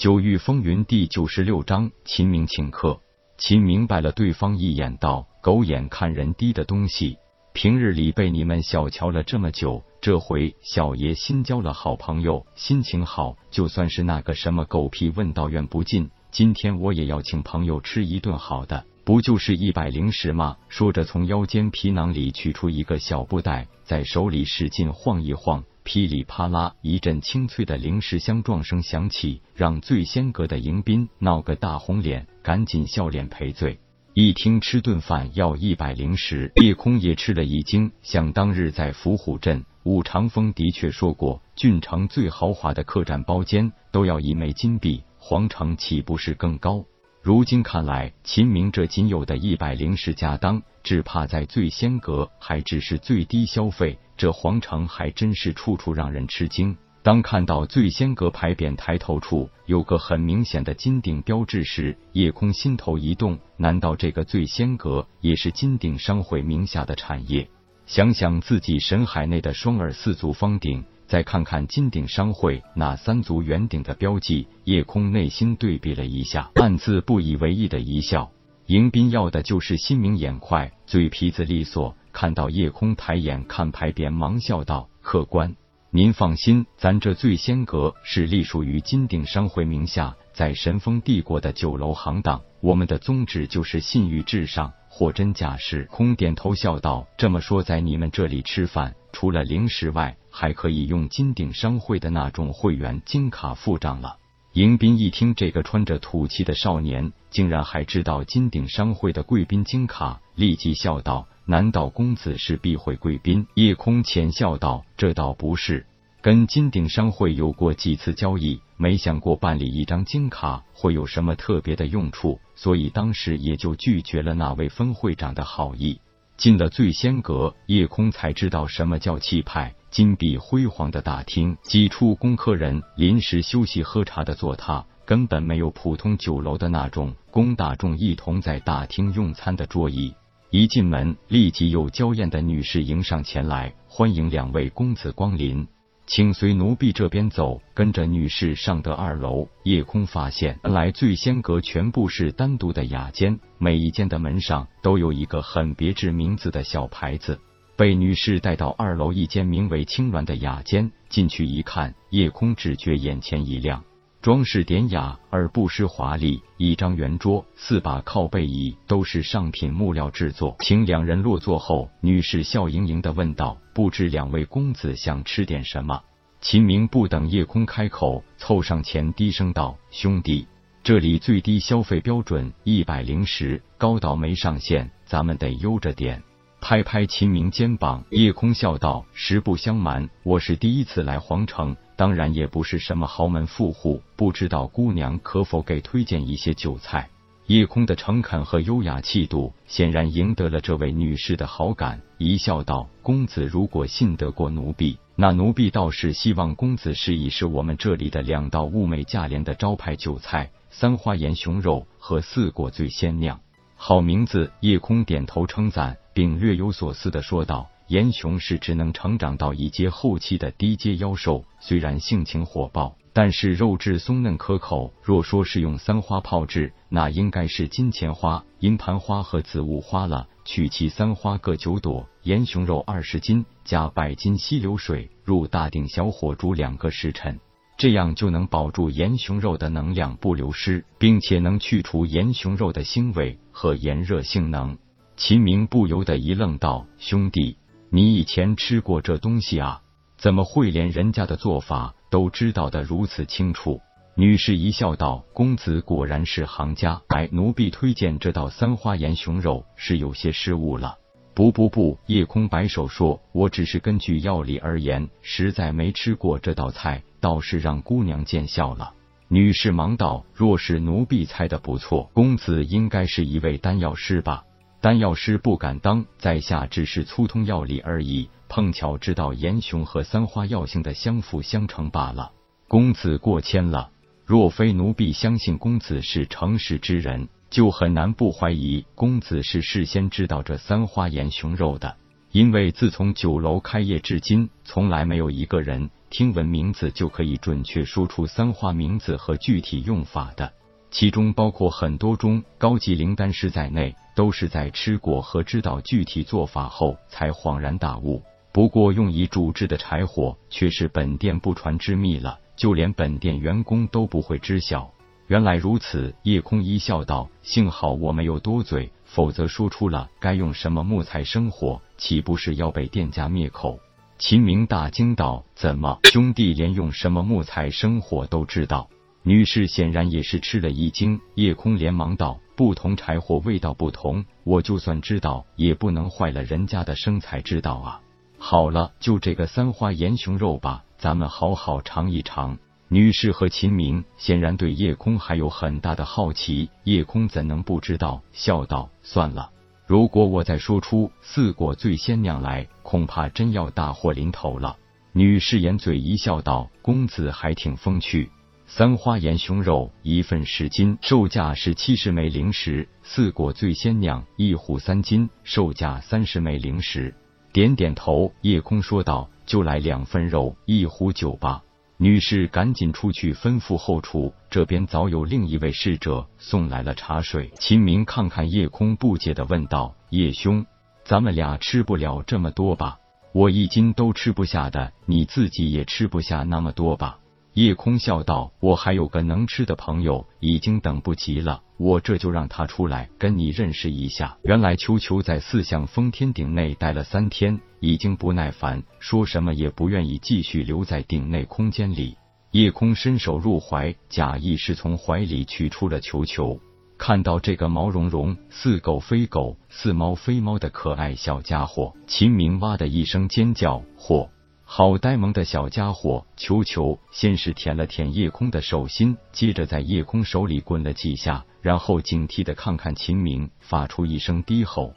九域风云第九十六章，秦明请客。秦明白了对方一眼，道：“狗眼看人低的东西，平日里被你们小瞧了这么久，这回小爷新交了好朋友，心情好，就算是那个什么狗屁问道院不进，今天我也要请朋友吃一顿好的，不就是一百零十吗？”说着，从腰间皮囊里取出一个小布袋，在手里使劲晃一晃。噼里啪啦，一阵清脆的零食香撞声响起，让醉仙阁的迎宾闹个大红脸，赶紧笑脸赔罪。一听吃顿饭要一百零十，叶空也吃了一惊。想当日在伏虎镇，武长风的确说过，郡城最豪华的客栈包间都要一枚金币，皇城岂不是更高？如今看来，秦明这仅有的一百零十家当，只怕在醉仙阁还只是最低消费。这皇城还真是处处让人吃惊。当看到醉仙阁牌匾抬头处有个很明显的金顶标志时，叶空心头一动。难道这个醉仙阁也是金鼎商会名下的产业？想想自己神海内的双耳四足方鼎，再看看金鼎商会那三足圆顶的标记，叶空内心对比了一下，暗自不以为意的一笑。迎宾要的就是心明眼快，嘴皮子利索。看到夜空抬眼看牌匾，忙笑道：“客官，您放心，咱这醉仙阁是隶属于金鼎商会名下，在神风帝国的酒楼行当，我们的宗旨就是信誉至上，货真价实。”空点头笑道：“这么说，在你们这里吃饭，除了零食外，还可以用金鼎商会的那种会员金卡付账了。”迎宾一听，这个穿着土气的少年竟然还知道金鼎商会的贵宾金卡，立即笑道。难道公子是避讳贵宾？叶空浅笑道：“这倒不是，跟金鼎商会有过几次交易，没想过办理一张金卡会有什么特别的用处，所以当时也就拒绝了那位分会长的好意。进了醉仙阁，叶空才知道什么叫气派。金碧辉煌的大厅，几处供客人临时休息喝茶的坐榻，根本没有普通酒楼的那种供大众一同在大厅用餐的桌椅。”一进门，立即有娇艳的女士迎上前来，欢迎两位公子光临，请随奴婢这边走。跟着女士上得二楼，夜空发现，原来醉仙阁全部是单独的雅间，每一间的门上都有一个很别致名字的小牌子。被女士带到二楼一间名为青鸾的雅间，进去一看，夜空只觉眼前一亮。装饰典雅而不失华丽，一张圆桌，四把靠背椅都是上品木料制作。请两人落座后，女士笑盈盈的问道：“不知两位公子想吃点什么？”秦明不等叶空开口，凑上前低声道：“兄弟，这里最低消费标准一百零十，高到没上限，咱们得悠着点。”拍拍秦明肩膀，叶空笑道：“实不相瞒，我是第一次来皇城。”当然也不是什么豪门富户，不知道姑娘可否给推荐一些酒菜？叶空的诚恳和优雅气度显然赢得了这位女士的好感，一笑道：“公子如果信得过奴婢，那奴婢倒是希望公子试一试我们这里的两道物美价廉的招牌酒菜——三花岩熊肉和四果醉鲜酿。”好名字！叶空点头称赞，并略有所思的说道。岩熊是只能成长到一阶后期的低阶妖兽，虽然性情火爆，但是肉质松嫩可口。若说是用三花炮制，那应该是金钱花、银盘花和紫雾花了。取其三花各九朵，岩熊肉二十斤，加百斤溪流水，入大鼎小火煮两个时辰，这样就能保住岩熊肉的能量不流失，并且能去除岩熊肉的腥味和炎热性能。秦明不由得一愣，道：“兄弟。”你以前吃过这东西啊？怎么会连人家的做法都知道的如此清楚？女士一笑道：“公子果然是行家。哎，奴婢推荐这道三花岩熊肉是有些失误了。”不不不，夜空摆手说：“我只是根据药理而言，实在没吃过这道菜，倒是让姑娘见笑了。”女士忙道：“若是奴婢猜的不错，公子应该是一位丹药师吧？”丹药师不敢当，在下只是粗通药理而已，碰巧知道岩熊和三花药性的相辅相成罢了。公子过谦了，若非奴婢相信公子是诚实之人，就很难不怀疑公子是事先知道这三花岩熊肉的。因为自从酒楼开业至今，从来没有一个人听闻名字就可以准确说出三花名字和具体用法的，其中包括很多中高级灵丹师在内，都是在吃过和知道具体做法后才恍然大悟。不过，用以煮制的柴火却是本店不传之秘了，就连本店员工都不会知晓。原来如此，叶空一笑道：“幸好我没有多嘴，否则说出了该用什么木材生火，岂不是要被店家灭口？”秦明大惊道：“怎么，兄弟连用什么木材生火都知道？”女士显然也是吃了一惊。叶空连忙道：“不同柴火味道不同，我就算知道，也不能坏了人家的生财之道啊。”好了，就这个三花岩熊肉吧，咱们好好尝一尝。女士和秦明显然对叶空还有很大的好奇，叶空怎能不知道？笑道：“算了，如果我再说出四果醉仙酿来，恐怕真要大祸临头了。”女士掩嘴一笑道：“公子还挺风趣。三花岩胸肉一份十斤，售价是七十枚灵石；四果醉仙酿一壶三斤，售价三十枚灵石。”点点头，叶空说道：“就来两份肉，一壶酒吧。”女士赶紧出去吩咐后厨，这边早有另一位侍者送来了茶水。秦明看看叶空，不解的问道：“叶兄，咱们俩吃不了这么多吧？我一斤都吃不下的，你自己也吃不下那么多吧？”叶空笑道：“我还有个能吃的朋友，已经等不及了。我这就让他出来跟你认识一下。”原来球球在四象封天顶内待了三天，已经不耐烦，说什么也不愿意继续留在顶内空间里。叶空伸手入怀，假意是从怀里取出了球球，看到这个毛茸茸、似狗非狗、似猫非猫的可爱小家伙，秦明哇的一声尖叫，嚯！好呆萌的小家伙，球球先是舔了舔夜空的手心，接着在夜空手里滚了几下，然后警惕的看看秦明，发出一声低吼。